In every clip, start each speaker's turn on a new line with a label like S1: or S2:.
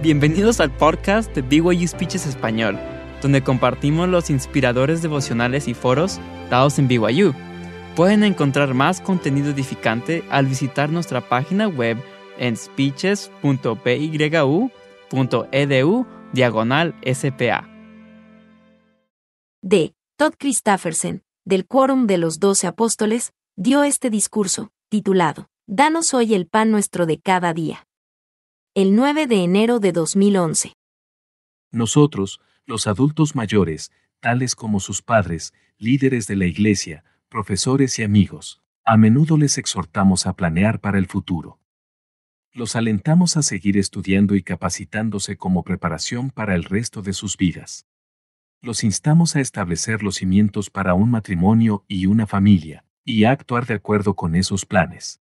S1: Bienvenidos al podcast de BYU Speeches Español, donde compartimos los inspiradores devocionales y foros dados en BYU. Pueden encontrar más contenido edificante al visitar nuestra página web en speeches.byu.edu diagonal SPA.
S2: D. Todd Christofferson, del Quórum de los Doce Apóstoles, dio este discurso, titulado, Danos hoy el pan nuestro de cada día el 9 de enero de 2011.
S3: Nosotros, los adultos mayores, tales como sus padres, líderes de la Iglesia, profesores y amigos, a menudo les exhortamos a planear para el futuro. Los alentamos a seguir estudiando y capacitándose como preparación para el resto de sus vidas. Los instamos a establecer los cimientos para un matrimonio y una familia, y a actuar de acuerdo con esos planes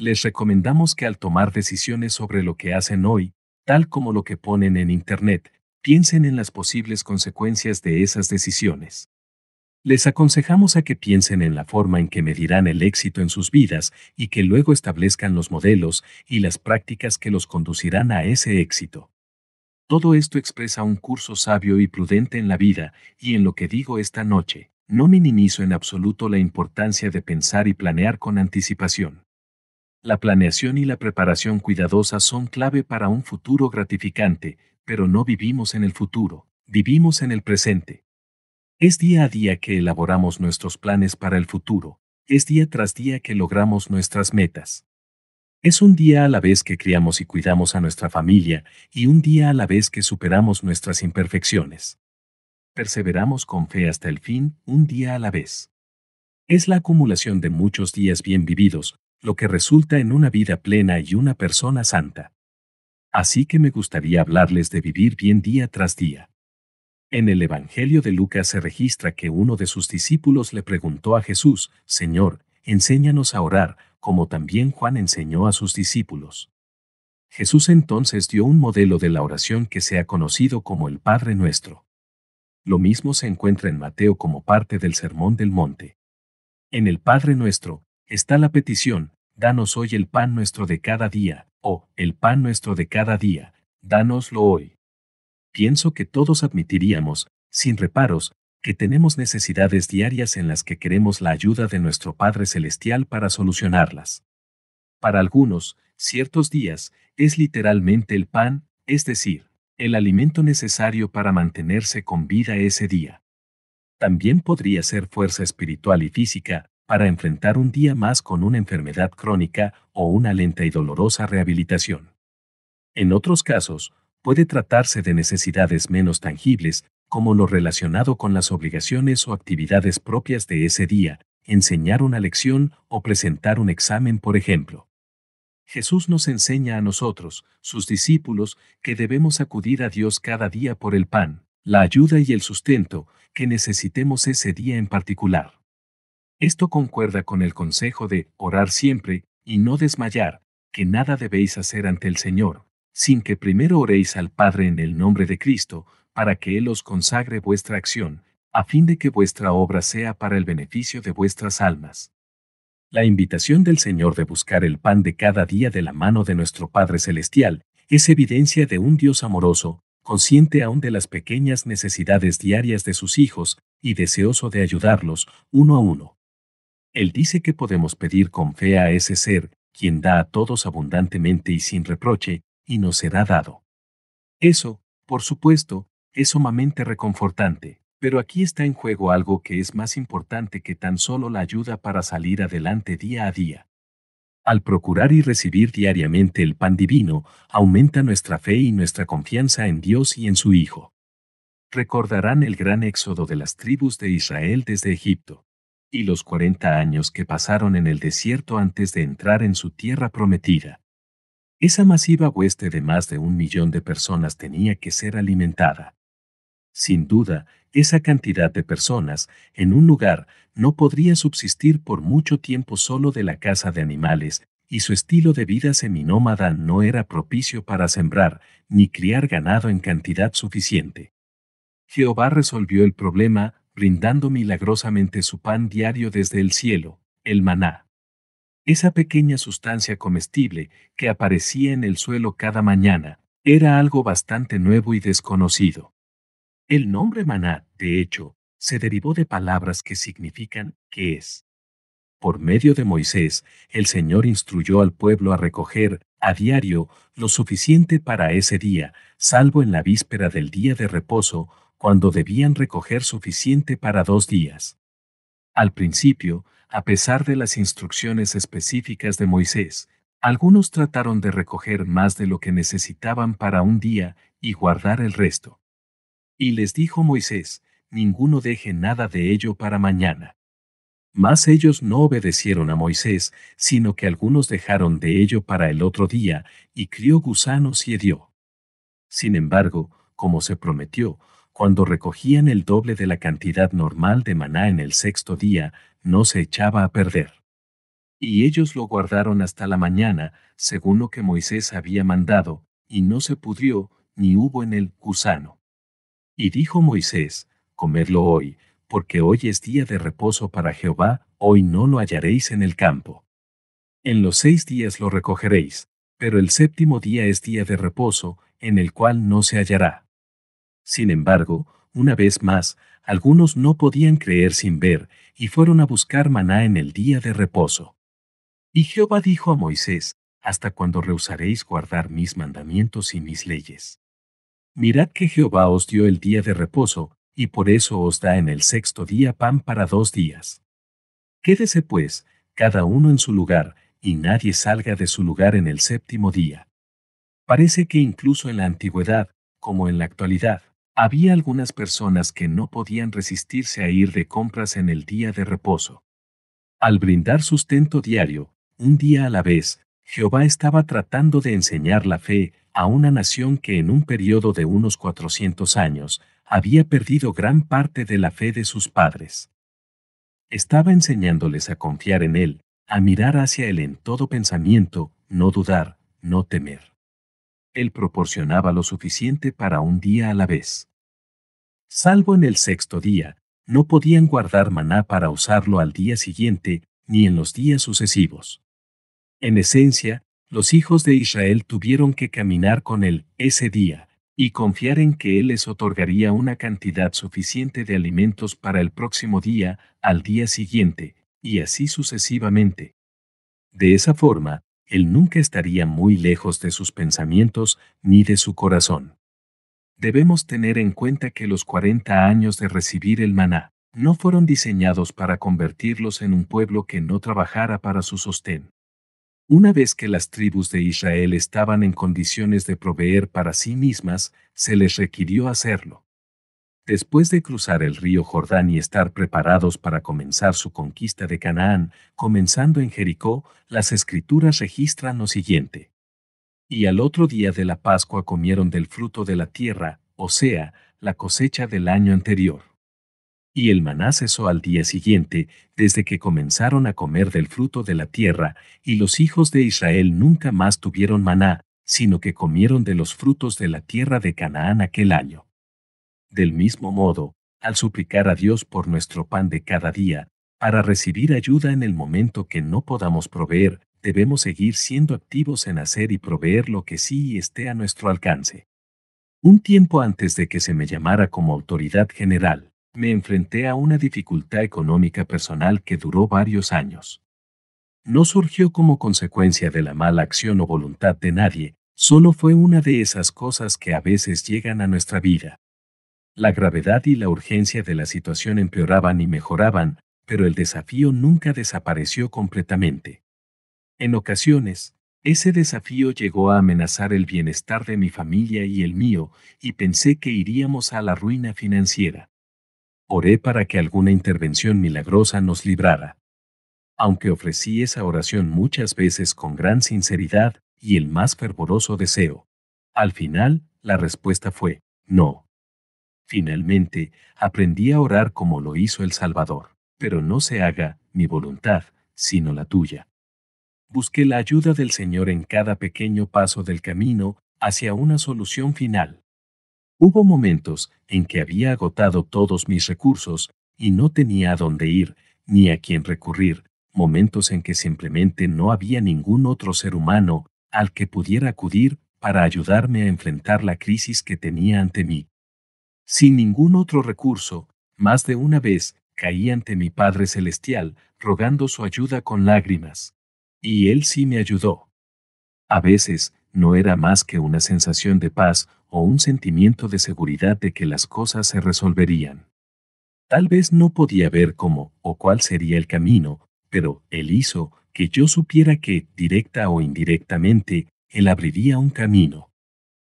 S3: les recomendamos que al tomar decisiones sobre lo que hacen hoy, tal como lo que ponen en Internet, piensen en las posibles consecuencias de esas decisiones. Les aconsejamos a que piensen en la forma en que medirán el éxito en sus vidas y que luego establezcan los modelos y las prácticas que los conducirán a ese éxito. Todo esto expresa un curso sabio y prudente en la vida, y en lo que digo esta noche, no minimizo en absoluto la importancia de pensar y planear con anticipación. La planeación y la preparación cuidadosa son clave para un futuro gratificante, pero no vivimos en el futuro, vivimos en el presente. Es día a día que elaboramos nuestros planes para el futuro, es día tras día que logramos nuestras metas. Es un día a la vez que criamos y cuidamos a nuestra familia, y un día a la vez que superamos nuestras imperfecciones. Perseveramos con fe hasta el fin, un día a la vez. Es la acumulación de muchos días bien vividos, lo que resulta en una vida plena y una persona santa. Así que me gustaría hablarles de vivir bien día tras día. En el Evangelio de Lucas se registra que uno de sus discípulos le preguntó a Jesús, Señor, enséñanos a orar, como también Juan enseñó a sus discípulos. Jesús entonces dio un modelo de la oración que se ha conocido como el Padre Nuestro. Lo mismo se encuentra en Mateo como parte del Sermón del Monte. En el Padre Nuestro, está la petición, danos hoy el pan nuestro de cada día, o el pan nuestro de cada día, dánoslo hoy. Pienso que todos admitiríamos, sin reparos, que tenemos necesidades diarias en las que queremos la ayuda de nuestro Padre Celestial para solucionarlas. Para algunos, ciertos días, es literalmente el pan, es decir, el alimento necesario para mantenerse con vida ese día. También podría ser fuerza espiritual y física, para enfrentar un día más con una enfermedad crónica o una lenta y dolorosa rehabilitación. En otros casos, puede tratarse de necesidades menos tangibles, como lo relacionado con las obligaciones o actividades propias de ese día, enseñar una lección o presentar un examen, por ejemplo. Jesús nos enseña a nosotros, sus discípulos, que debemos acudir a Dios cada día por el pan, la ayuda y el sustento que necesitemos ese día en particular. Esto concuerda con el consejo de orar siempre y no desmayar, que nada debéis hacer ante el Señor, sin que primero oréis al Padre en el nombre de Cristo, para que Él os consagre vuestra acción, a fin de que vuestra obra sea para el beneficio de vuestras almas. La invitación del Señor de buscar el pan de cada día de la mano de nuestro Padre Celestial es evidencia de un Dios amoroso, consciente aún de las pequeñas necesidades diarias de sus hijos y deseoso de ayudarlos uno a uno. Él dice que podemos pedir con fe a ese ser, quien da a todos abundantemente y sin reproche, y nos será dado. Eso, por supuesto, es sumamente reconfortante, pero aquí está en juego algo que es más importante que tan solo la ayuda para salir adelante día a día. Al procurar y recibir diariamente el pan divino, aumenta nuestra fe y nuestra confianza en Dios y en su Hijo. Recordarán el gran éxodo de las tribus de Israel desde Egipto y los cuarenta años que pasaron en el desierto antes de entrar en su tierra prometida. Esa masiva hueste de más de un millón de personas tenía que ser alimentada. Sin duda, esa cantidad de personas, en un lugar, no podría subsistir por mucho tiempo solo de la caza de animales, y su estilo de vida seminómada no era propicio para sembrar ni criar ganado en cantidad suficiente. Jehová resolvió el problema brindando milagrosamente su pan diario desde el cielo, el maná. Esa pequeña sustancia comestible que aparecía en el suelo cada mañana, Era algo bastante nuevo y desconocido. El nombre maná, de hecho, se derivó de palabras que significan ¿qué es? Por medio de Moisés, el Señor instruyó al pueblo a recoger, a diario, lo suficiente para ese día, salvo en la víspera del día de reposo, cuando debían recoger suficiente para dos días. Al principio, a pesar de las instrucciones específicas de Moisés, algunos trataron de recoger más de lo que necesitaban para un día y guardar el resto. Y les dijo Moisés, ninguno deje nada de ello para mañana. Mas ellos no obedecieron a Moisés, sino que algunos dejaron de ello para el otro día, y crió gusanos y hedió. Sin embargo, como se prometió, cuando recogían el doble de la cantidad normal de maná en el sexto día, no se echaba a perder. Y ellos lo guardaron hasta la mañana, según lo que Moisés había mandado, y no se pudrió, ni hubo en él gusano. Y dijo Moisés, Comedlo hoy, porque hoy es día de reposo para Jehová, hoy no lo hallaréis en el campo. En los seis días lo recogeréis, pero el séptimo día es día de reposo, en el cual no se hallará. Sin embargo, una vez más, algunos no podían creer sin ver, y fueron a buscar maná en el día de reposo. Y Jehová dijo a Moisés, ¿Hasta cuándo rehusaréis guardar mis mandamientos y mis leyes? Mirad que Jehová os dio el día de reposo, y por eso os da en el sexto día pan para dos días. Quédese pues, cada uno en su lugar, y nadie salga de su lugar en el séptimo día. Parece que incluso en la antigüedad, como en la actualidad, había algunas personas que no podían resistirse a ir de compras en el día de reposo. Al brindar sustento diario, un día a la vez, Jehová estaba tratando de enseñar la fe a una nación que en un periodo de unos 400 años había perdido gran parte de la fe de sus padres. Estaba enseñándoles a confiar en Él, a mirar hacia Él en todo pensamiento, no dudar, no temer. Él proporcionaba lo suficiente para un día a la vez. Salvo en el sexto día, no podían guardar maná para usarlo al día siguiente ni en los días sucesivos. En esencia, los hijos de Israel tuvieron que caminar con él ese día, y confiar en que Él les otorgaría una cantidad suficiente de alimentos para el próximo día, al día siguiente, y así sucesivamente. De esa forma, Él nunca estaría muy lejos de sus pensamientos ni de su corazón. Debemos tener en cuenta que los 40 años de recibir el maná no fueron diseñados para convertirlos en un pueblo que no trabajara para su sostén. Una vez que las tribus de Israel estaban en condiciones de proveer para sí mismas, se les requirió hacerlo. Después de cruzar el río Jordán y estar preparados para comenzar su conquista de Canaán, comenzando en Jericó, las escrituras registran lo siguiente. Y al otro día de la Pascua comieron del fruto de la tierra, o sea, la cosecha del año anterior. Y el maná cesó al día siguiente, desde que comenzaron a comer del fruto de la tierra, y los hijos de Israel nunca más tuvieron maná, sino que comieron de los frutos de la tierra de Canaán aquel año. Del mismo modo, al suplicar a Dios por nuestro pan de cada día, para recibir ayuda en el momento que no podamos proveer, debemos seguir siendo activos en hacer y proveer lo que sí esté a nuestro alcance. Un tiempo antes de que se me llamara como autoridad general, me enfrenté a una dificultad económica personal que duró varios años. No surgió como consecuencia de la mala acción o voluntad de nadie, solo fue una de esas cosas que a veces llegan a nuestra vida. La gravedad y la urgencia de la situación empeoraban y mejoraban, pero el desafío nunca desapareció completamente. En ocasiones, ese desafío llegó a amenazar el bienestar de mi familia y el mío, y pensé que iríamos a la ruina financiera. Oré para que alguna intervención milagrosa nos librara. Aunque ofrecí esa oración muchas veces con gran sinceridad y el más fervoroso deseo, al final, la respuesta fue, no. Finalmente, aprendí a orar como lo hizo el Salvador, pero no se haga mi voluntad, sino la tuya. Busqué la ayuda del Señor en cada pequeño paso del camino hacia una solución final. Hubo momentos en que había agotado todos mis recursos y no tenía a dónde ir, ni a quién recurrir, momentos en que simplemente no había ningún otro ser humano al que pudiera acudir para ayudarme a enfrentar la crisis que tenía ante mí. Sin ningún otro recurso, más de una vez caí ante mi Padre Celestial, rogando su ayuda con lágrimas. Y Él sí me ayudó. A veces, no era más que una sensación de paz o un sentimiento de seguridad de que las cosas se resolverían. Tal vez no podía ver cómo o cuál sería el camino, pero Él hizo que yo supiera que, directa o indirectamente, Él abriría un camino.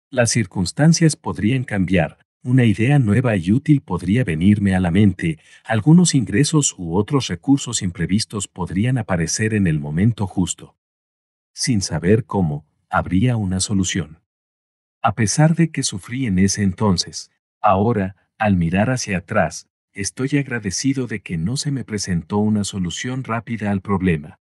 S3: Las circunstancias podrían cambiar, una idea nueva y útil podría venirme a la mente, algunos ingresos u otros recursos imprevistos podrían aparecer en el momento justo. Sin saber cómo, habría una solución. A pesar de que sufrí en ese entonces, ahora, al mirar hacia atrás, estoy agradecido de que no se me presentó una solución rápida al problema.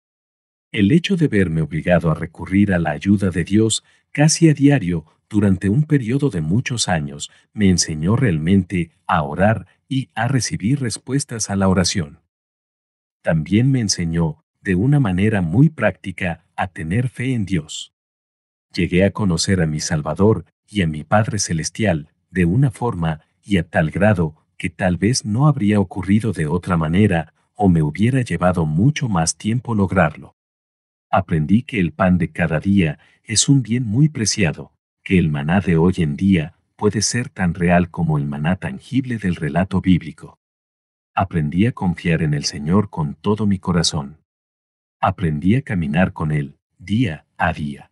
S3: El hecho de verme obligado a recurrir a la ayuda de Dios casi a diario durante un periodo de muchos años me enseñó realmente a orar y a recibir respuestas a la oración. También me enseñó, de una manera muy práctica, a tener fe en Dios. Llegué a conocer a mi Salvador y a mi Padre Celestial de una forma y a tal grado que tal vez no habría ocurrido de otra manera o me hubiera llevado mucho más tiempo lograrlo. Aprendí que el pan de cada día es un bien muy preciado, que el maná de hoy en día puede ser tan real como el maná tangible del relato bíblico. Aprendí a confiar en el Señor con todo mi corazón. Aprendí a caminar con Él, día a día.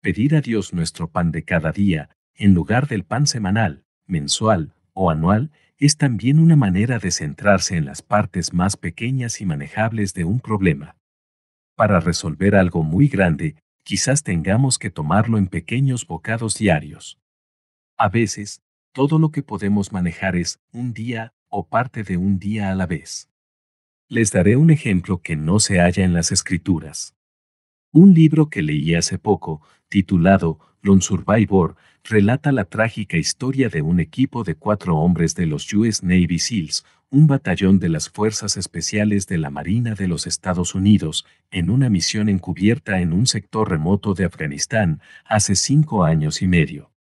S3: Pedir a Dios nuestro pan de cada día, en lugar del pan semanal, mensual o anual, es también una manera de centrarse en las partes más pequeñas y manejables de un problema. Para resolver algo muy grande, quizás tengamos que tomarlo en pequeños bocados diarios. A veces, todo lo que podemos manejar es un día o parte de un día a la vez. Les daré un ejemplo que no se halla en las escrituras. Un libro que leí hace poco, titulado Lone Survivor, relata la trágica historia de un equipo de cuatro hombres de los US Navy SEALs, un batallón de las Fuerzas Especiales de la Marina de los Estados Unidos, en una misión encubierta en un sector remoto de Afganistán hace cinco años y medio.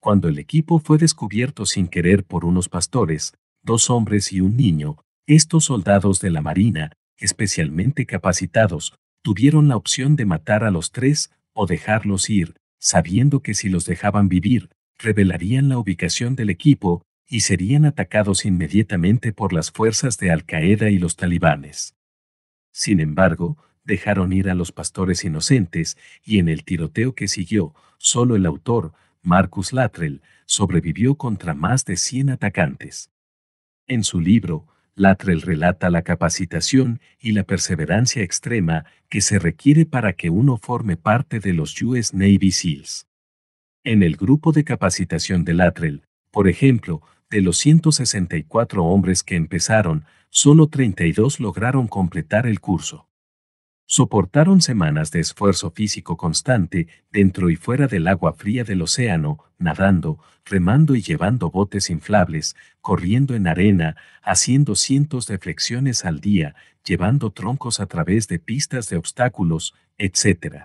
S3: Cuando el equipo fue descubierto sin querer por unos pastores, dos hombres y un niño, estos soldados de la Marina, especialmente capacitados, tuvieron la opción de matar a los tres o dejarlos ir, sabiendo que si los dejaban vivir, revelarían la ubicación del equipo y serían atacados inmediatamente por las fuerzas de Al-Qaeda y los talibanes. Sin embargo, dejaron ir a los pastores inocentes y en el tiroteo que siguió, solo el autor, Marcus Latrell, sobrevivió contra más de 100 atacantes. En su libro, Latrell relata la capacitación y la perseverancia extrema que se requiere para que uno forme parte de los US Navy SEALs. En el grupo de capacitación de Latrell, por ejemplo, de los 164 hombres que empezaron, solo 32 lograron completar el curso. Soportaron semanas de esfuerzo físico constante dentro y fuera del agua fría del océano, nadando, remando y llevando botes inflables, corriendo en arena, haciendo cientos de flexiones al día, llevando troncos a través de pistas de obstáculos, etc.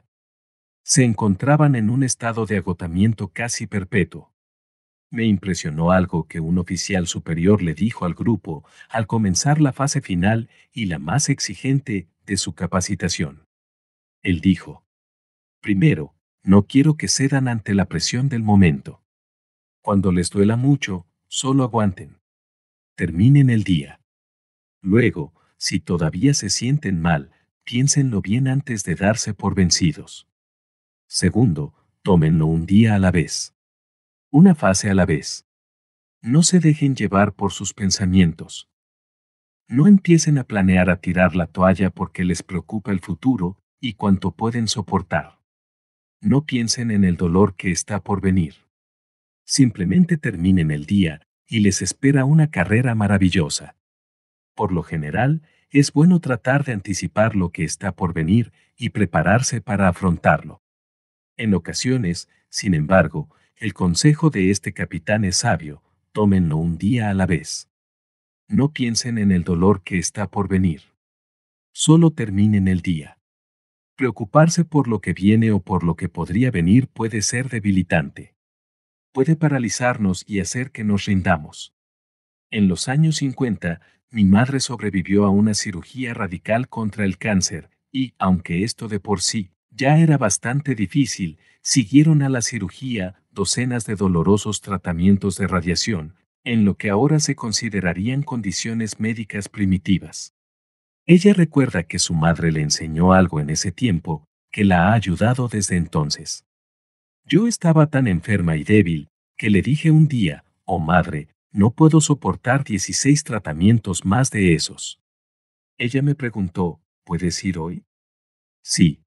S3: Se encontraban en un estado de agotamiento casi perpetuo. Me impresionó algo que un oficial superior le dijo al grupo al comenzar la fase final y la más exigente de su capacitación. Él dijo, Primero, no quiero que cedan ante la presión del momento. Cuando les duela mucho, solo aguanten. Terminen el día. Luego, si todavía se sienten mal, piénsenlo bien antes de darse por vencidos. Segundo, tómenlo un día a la vez. Una fase a la vez. No se dejen llevar por sus pensamientos. No empiecen a planear a tirar la toalla porque les preocupa el futuro y cuánto pueden soportar. No piensen en el dolor que está por venir. Simplemente terminen el día y les espera una carrera maravillosa. Por lo general, es bueno tratar de anticipar lo que está por venir y prepararse para afrontarlo. En ocasiones, sin embargo, el consejo de este capitán es sabio, tómenlo un día a la vez. No piensen en el dolor que está por venir. Solo terminen el día. Preocuparse por lo que viene o por lo que podría venir puede ser debilitante. Puede paralizarnos y hacer que nos rindamos. En los años 50, mi madre sobrevivió a una cirugía radical contra el cáncer, y, aunque esto de por sí ya era bastante difícil, siguieron a la cirugía docenas de dolorosos tratamientos de radiación, en lo que ahora se considerarían condiciones médicas primitivas. Ella recuerda que su madre le enseñó algo en ese tiempo que la ha ayudado desde entonces. Yo estaba tan enferma y débil que le dije un día, oh madre, no puedo soportar 16 tratamientos más de esos. Ella me preguntó, ¿puedes ir hoy? Sí.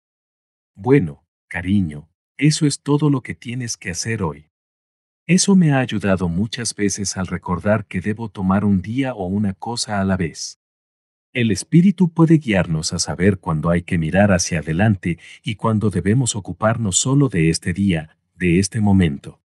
S3: Bueno, cariño, eso es todo lo que tienes que hacer hoy. Eso me ha ayudado muchas veces al recordar que debo tomar un día o una cosa a la vez. El Espíritu puede guiarnos a saber cuándo hay que mirar hacia adelante y cuándo debemos ocuparnos solo de este día, de este momento.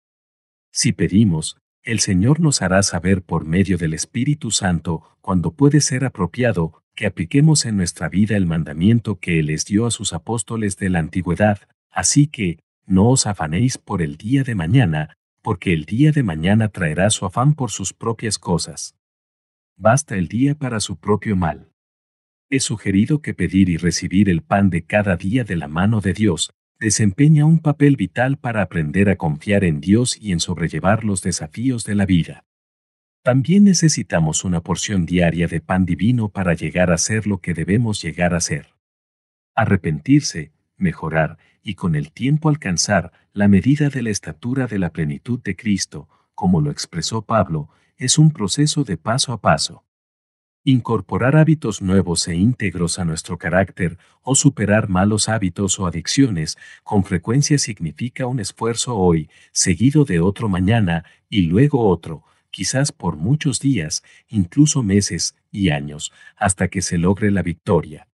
S3: Si pedimos, el Señor nos hará saber por medio del Espíritu Santo cuándo puede ser apropiado que apliquemos en nuestra vida el mandamiento que Él les dio a sus apóstoles de la antigüedad, así que, no os afanéis por el día de mañana, porque el día de mañana traerá su afán por sus propias cosas. Basta el día para su propio mal. He sugerido que pedir y recibir el pan de cada día de la mano de Dios desempeña un papel vital para aprender a confiar en Dios y en sobrellevar los desafíos de la vida. También necesitamos una porción diaria de pan divino para llegar a ser lo que debemos llegar a ser. Arrepentirse, mejorar y con el tiempo alcanzar la medida de la estatura de la plenitud de Cristo, como lo expresó Pablo, es un proceso de paso a paso. Incorporar hábitos nuevos e íntegros a nuestro carácter o superar malos hábitos o adicciones con frecuencia significa un esfuerzo hoy, seguido de otro mañana y luego otro, quizás por muchos días, incluso meses y años, hasta que se logre la victoria.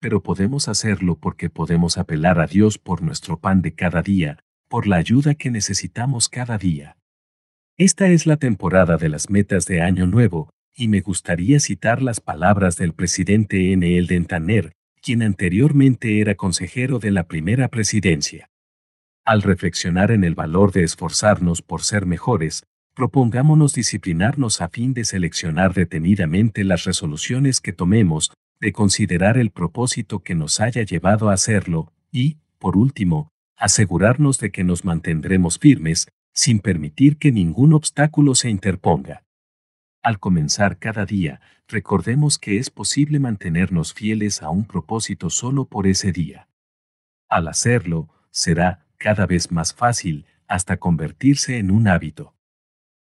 S3: Pero podemos hacerlo porque podemos apelar a Dios por nuestro pan de cada día, por la ayuda que necesitamos cada día. Esta es la temporada de las metas de Año Nuevo, y me gustaría citar las palabras del presidente N. L. Dentaner, quien anteriormente era consejero de la primera presidencia. Al reflexionar en el valor de esforzarnos por ser mejores, propongámonos disciplinarnos a fin de seleccionar detenidamente las resoluciones que tomemos, de considerar el propósito que nos haya llevado a hacerlo, y, por último, asegurarnos de que nos mantendremos firmes, sin permitir que ningún obstáculo se interponga. Al comenzar cada día, recordemos que es posible mantenernos fieles a un propósito solo por ese día. Al hacerlo, será cada vez más fácil hasta convertirse en un hábito.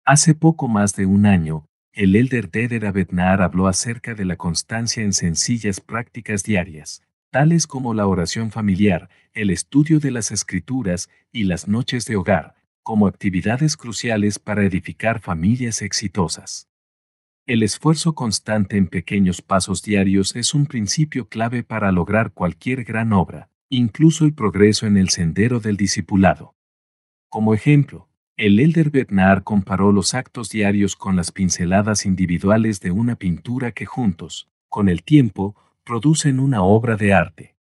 S3: Hace poco más de un año, el elder Deder Abednar habló acerca de la constancia en sencillas prácticas diarias, tales como la oración familiar, el estudio de las escrituras y las noches de hogar, como actividades cruciales para edificar familias exitosas. El esfuerzo constante en pequeños pasos diarios es un principio clave para lograr cualquier gran obra, incluso el progreso en el sendero del discipulado. Como ejemplo, el elder Bernard comparó los actos diarios con las pinceladas individuales de una pintura que juntos, con el tiempo, producen una obra de arte.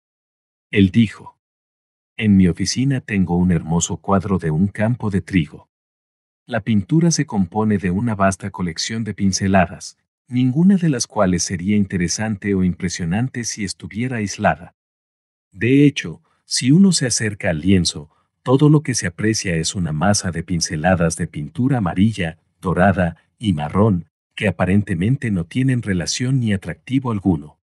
S3: Él dijo, En mi oficina tengo un hermoso cuadro de un campo de trigo. La pintura se compone de una vasta colección de pinceladas, ninguna de las cuales sería interesante o impresionante si estuviera aislada. De hecho, si uno se acerca al lienzo, todo lo que se aprecia es una masa de pinceladas de pintura amarilla, dorada y marrón, que aparentemente no tienen relación ni atractivo alguno.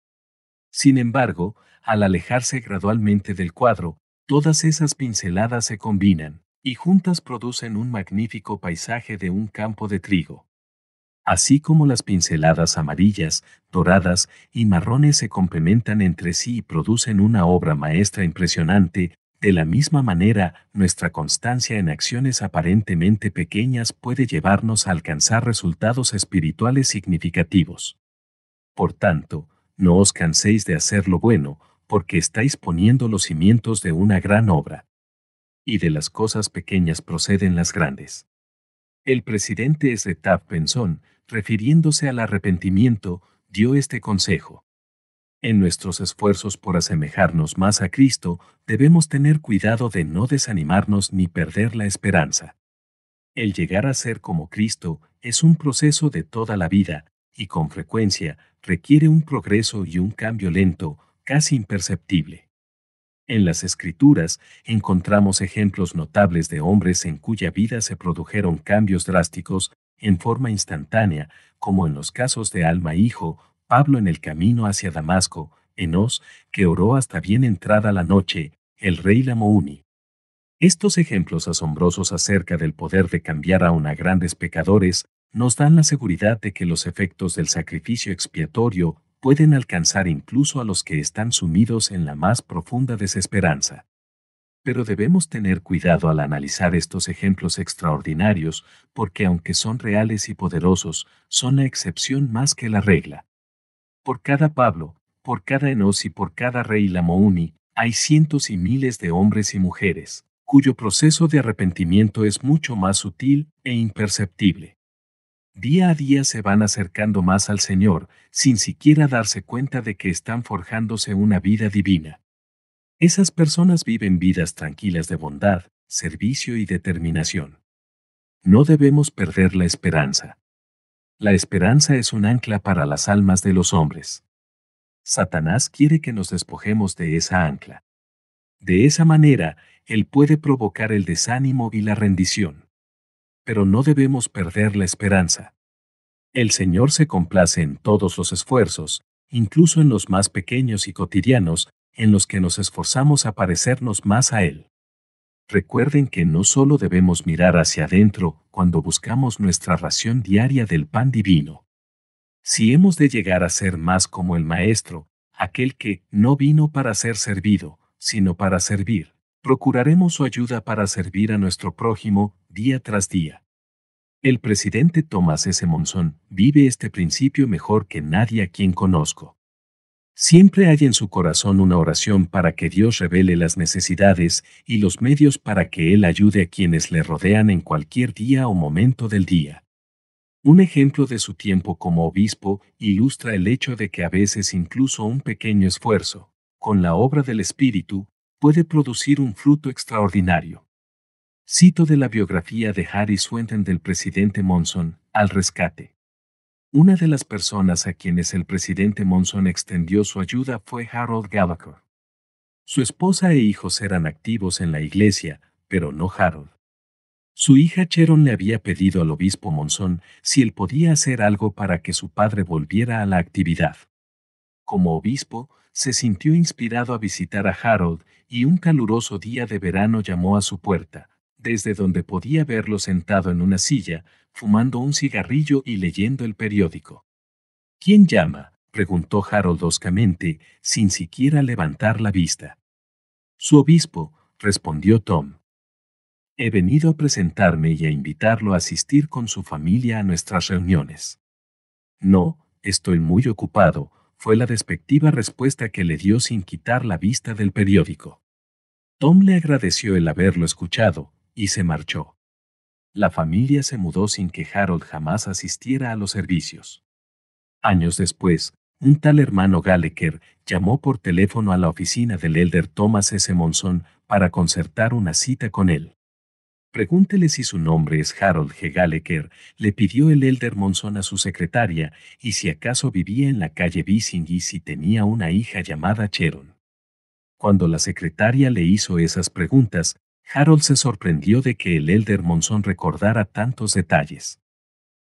S3: Sin embargo, al alejarse gradualmente del cuadro, todas esas pinceladas se combinan, y juntas producen un magnífico paisaje de un campo de trigo. Así como las pinceladas amarillas, doradas y marrones se complementan entre sí y producen una obra maestra impresionante, de la misma manera, nuestra constancia en acciones aparentemente pequeñas puede llevarnos a alcanzar resultados espirituales significativos. Por tanto, no os canséis de hacer lo bueno, porque estáis poniendo los cimientos de una gran obra y de las cosas pequeñas proceden las grandes. El presidente Esretaf Pensón, refiriéndose al arrepentimiento, dio este consejo. En nuestros esfuerzos por asemejarnos más a Cristo, debemos tener cuidado de no desanimarnos ni perder la esperanza. El llegar a ser como Cristo es un proceso de toda la vida, y con frecuencia requiere un progreso y un cambio lento, casi imperceptible. En las escrituras encontramos ejemplos notables de hombres en cuya vida se produjeron cambios drásticos en forma instantánea, como en los casos de Alma Hijo, Pablo en el camino hacia Damasco, Enos, que oró hasta bien entrada la noche, el rey Lamouni. Estos ejemplos asombrosos acerca del poder de cambiar a una grandes pecadores nos dan la seguridad de que los efectos del sacrificio expiatorio pueden alcanzar incluso a los que están sumidos en la más profunda desesperanza. Pero debemos tener cuidado al analizar estos ejemplos extraordinarios, porque aunque son reales y poderosos, son la excepción más que la regla. Por cada Pablo, por cada Enos y por cada rey Lamouni, hay cientos y miles de hombres y mujeres, cuyo proceso de arrepentimiento es mucho más sutil e imperceptible. Día a día se van acercando más al Señor, sin siquiera darse cuenta de que están forjándose una vida divina. Esas personas viven vidas tranquilas de bondad, servicio y determinación. No debemos perder la esperanza. La esperanza es un ancla para las almas de los hombres. Satanás quiere que nos despojemos de esa ancla. De esa manera, él puede provocar el desánimo y la rendición. Pero no debemos perder la esperanza. El Señor se complace en todos los esfuerzos, incluso en los más pequeños y cotidianos, en los que nos esforzamos a parecernos más a Él. Recuerden que no solo debemos mirar hacia adentro cuando buscamos nuestra ración diaria del pan divino. Si hemos de llegar a ser más como el Maestro, aquel que no vino para ser servido, sino para servir, procuraremos su ayuda para servir a nuestro prójimo día tras día. El presidente Thomas S. Monson vive este principio mejor que nadie a quien conozco. Siempre hay en su corazón una oración para que Dios revele las necesidades y los medios para que Él ayude a quienes le rodean en cualquier día o momento del día. Un ejemplo de su tiempo como obispo ilustra el hecho de que a veces incluso un pequeño esfuerzo, con la obra del Espíritu, puede producir un fruto extraordinario. Cito de la biografía de Harry Swenton del presidente Monson, al rescate. Una de las personas a quienes el presidente Monson extendió su ayuda fue Harold Gallagher. Su esposa e hijos eran activos en la iglesia, pero no Harold. Su hija Cheron le había pedido al obispo Monson si él podía hacer algo para que su padre volviera a la actividad. Como obispo, se sintió inspirado a visitar a Harold y un caluroso día de verano llamó a su puerta, desde donde podía verlo sentado en una silla, fumando un cigarrillo y leyendo el periódico. ¿Quién llama? preguntó Harold oscamente, sin siquiera levantar la vista. Su obispo, respondió Tom. He venido a presentarme y a invitarlo a asistir con su familia a nuestras reuniones. No, estoy muy ocupado, fue la despectiva respuesta que le dio sin quitar la vista del periódico. Tom le agradeció el haberlo escuchado, y se marchó. La familia se mudó sin que Harold jamás asistiera a los servicios. Años después, un tal hermano Gallagher llamó por teléfono a la oficina del elder Thomas S. Monson para concertar una cita con él. Pregúntele si su nombre es Harold G. Gallagher, le pidió el elder Monson a su secretaria, y si acaso vivía en la calle Bissing y si tenía una hija llamada Cheron. Cuando la secretaria le hizo esas preguntas, Harold se sorprendió de que el elder Monson recordara tantos detalles.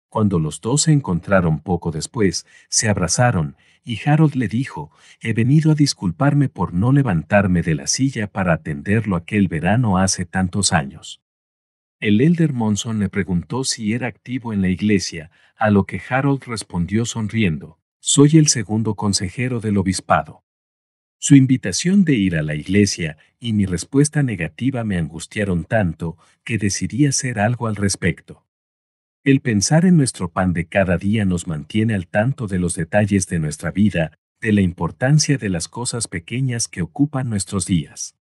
S3: Cuando los dos se encontraron poco después, se abrazaron, y Harold le dijo, he venido a disculparme por no levantarme de la silla para atenderlo aquel verano hace tantos años. El elder Monson le preguntó si era activo en la iglesia, a lo que Harold respondió sonriendo, soy el segundo consejero del obispado. Su invitación de ir a la iglesia y mi respuesta negativa me angustiaron tanto que decidí hacer algo al respecto. El pensar en nuestro pan de cada día nos mantiene al tanto de los detalles de nuestra vida, de la importancia de las cosas pequeñas que ocupan nuestros días.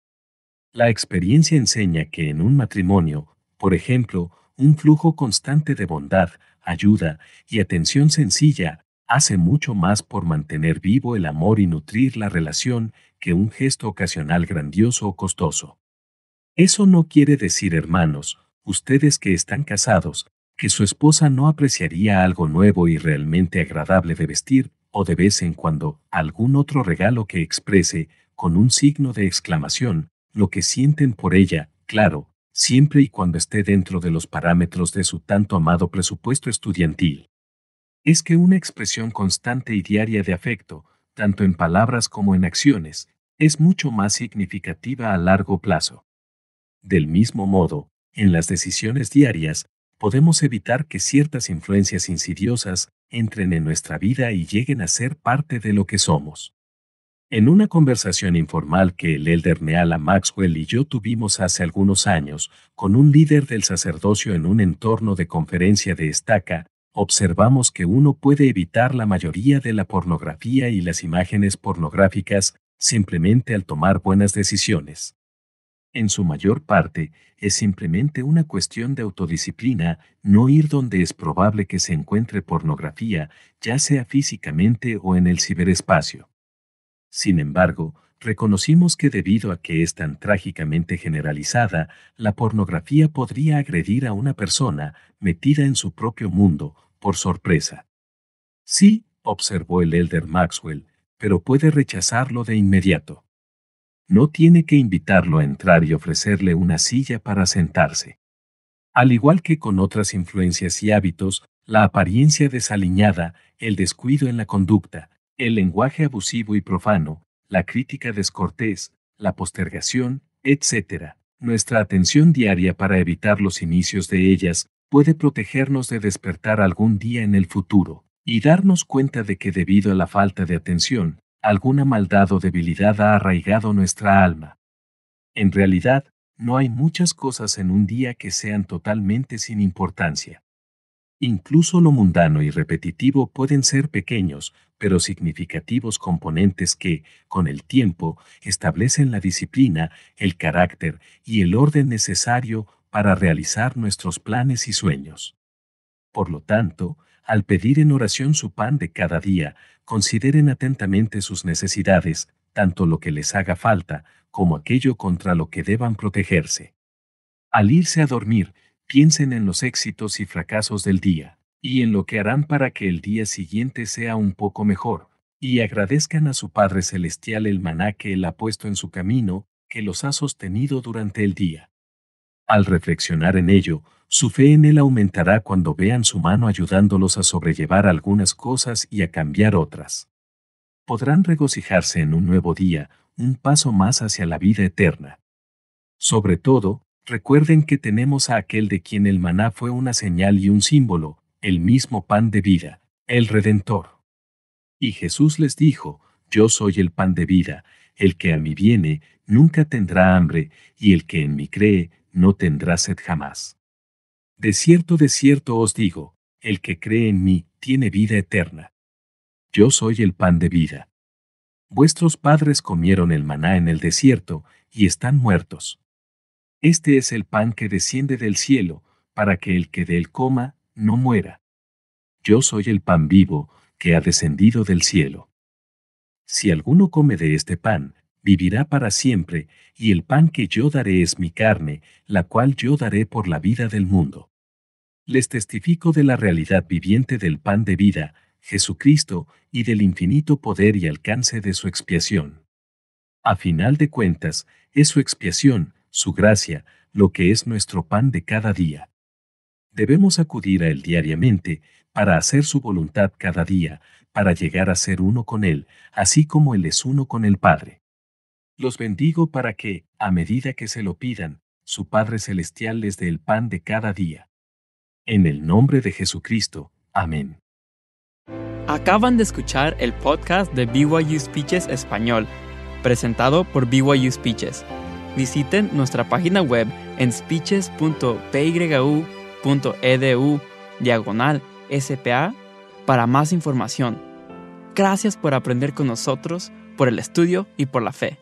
S3: La experiencia enseña que en un matrimonio, por ejemplo, un flujo constante de bondad, ayuda y atención sencilla hace mucho más por mantener vivo el amor y nutrir la relación que un gesto ocasional grandioso o costoso. Eso no quiere decir, hermanos, ustedes que están casados, que su esposa no apreciaría algo nuevo y realmente agradable de vestir, o de vez en cuando algún otro regalo que exprese, con un signo de exclamación, lo que sienten por ella, claro, siempre y cuando esté dentro de los parámetros de su tanto amado presupuesto estudiantil. Es que una expresión constante y diaria de afecto, tanto en palabras como en acciones, es mucho más significativa a largo plazo. Del mismo modo, en las decisiones diarias, podemos evitar que ciertas influencias insidiosas entren en nuestra vida y lleguen a ser parte de lo que somos. En una conversación informal que el elder Neala Maxwell y yo tuvimos hace algunos años con un líder del sacerdocio en un entorno de conferencia de estaca, observamos que uno puede evitar la mayoría de la pornografía y las imágenes pornográficas simplemente al tomar buenas decisiones. En su mayor parte, es simplemente una cuestión de autodisciplina no ir donde es probable que se encuentre pornografía, ya sea físicamente o en el ciberespacio. Sin embargo, reconocimos que debido a que es tan trágicamente generalizada, la pornografía podría agredir a una persona metida en su propio mundo, por sorpresa. Sí, observó el elder Maxwell, pero puede rechazarlo de inmediato. No tiene que invitarlo a entrar y ofrecerle una silla para sentarse. Al igual que con otras influencias y hábitos, la apariencia desaliñada, el descuido en la conducta, el lenguaje abusivo y profano, la crítica descortés, la postergación, etc. Nuestra atención diaria para evitar los inicios de ellas puede protegernos de despertar algún día en el futuro y darnos cuenta de que debido a la falta de atención, alguna maldad o debilidad ha arraigado nuestra alma. En realidad, no hay muchas cosas en un día que sean totalmente sin importancia. Incluso lo mundano y repetitivo pueden ser pequeños, pero significativos componentes que, con el tiempo, establecen la disciplina, el carácter y el orden necesario para realizar nuestros planes y sueños. Por lo tanto, al pedir en oración su pan de cada día, consideren atentamente sus necesidades, tanto lo que les haga falta, como aquello contra lo que deban protegerse. Al irse a dormir, piensen en los éxitos y fracasos del día, y en lo que harán para que el día siguiente sea un poco mejor, y agradezcan a su Padre Celestial el maná que Él ha puesto en su camino, que los ha sostenido durante el día. Al reflexionar en ello, su fe en Él aumentará cuando vean su mano ayudándolos a sobrellevar algunas cosas y a cambiar otras. Podrán regocijarse en un nuevo día, un paso más hacia la vida eterna. Sobre todo, Recuerden que tenemos a aquel de quien el maná fue una señal y un símbolo, el mismo pan de vida, el Redentor. Y Jesús les dijo, Yo soy el pan de vida, el que a mí viene, nunca tendrá hambre, y el que en mí cree, no tendrá sed jamás. De cierto, de cierto os digo, el que cree en mí, tiene vida eterna. Yo soy el pan de vida. Vuestros padres comieron el maná en el desierto, y están muertos. Este es el pan que desciende del cielo, para que el que de él coma, no muera. Yo soy el pan vivo, que ha descendido del cielo. Si alguno come de este pan, vivirá para siempre, y el pan que yo daré es mi carne, la cual yo daré por la vida del mundo. Les testifico de la realidad viviente del pan de vida, Jesucristo, y del infinito poder y alcance de su expiación. A final de cuentas, es su expiación, su gracia, lo que es nuestro pan de cada día. Debemos acudir a Él diariamente, para hacer su voluntad cada día, para llegar a ser uno con Él, así como Él es uno con el Padre. Los bendigo para que, a medida que se lo pidan, su Padre Celestial les dé el pan de cada día. En el nombre de Jesucristo. Amén.
S1: Acaban de escuchar el podcast de BYU Speeches Español, presentado por BYU Speeches. Visiten nuestra página web en speeches.pyu.edu diagonal SPA para más información. Gracias por aprender con nosotros, por el estudio y por la fe.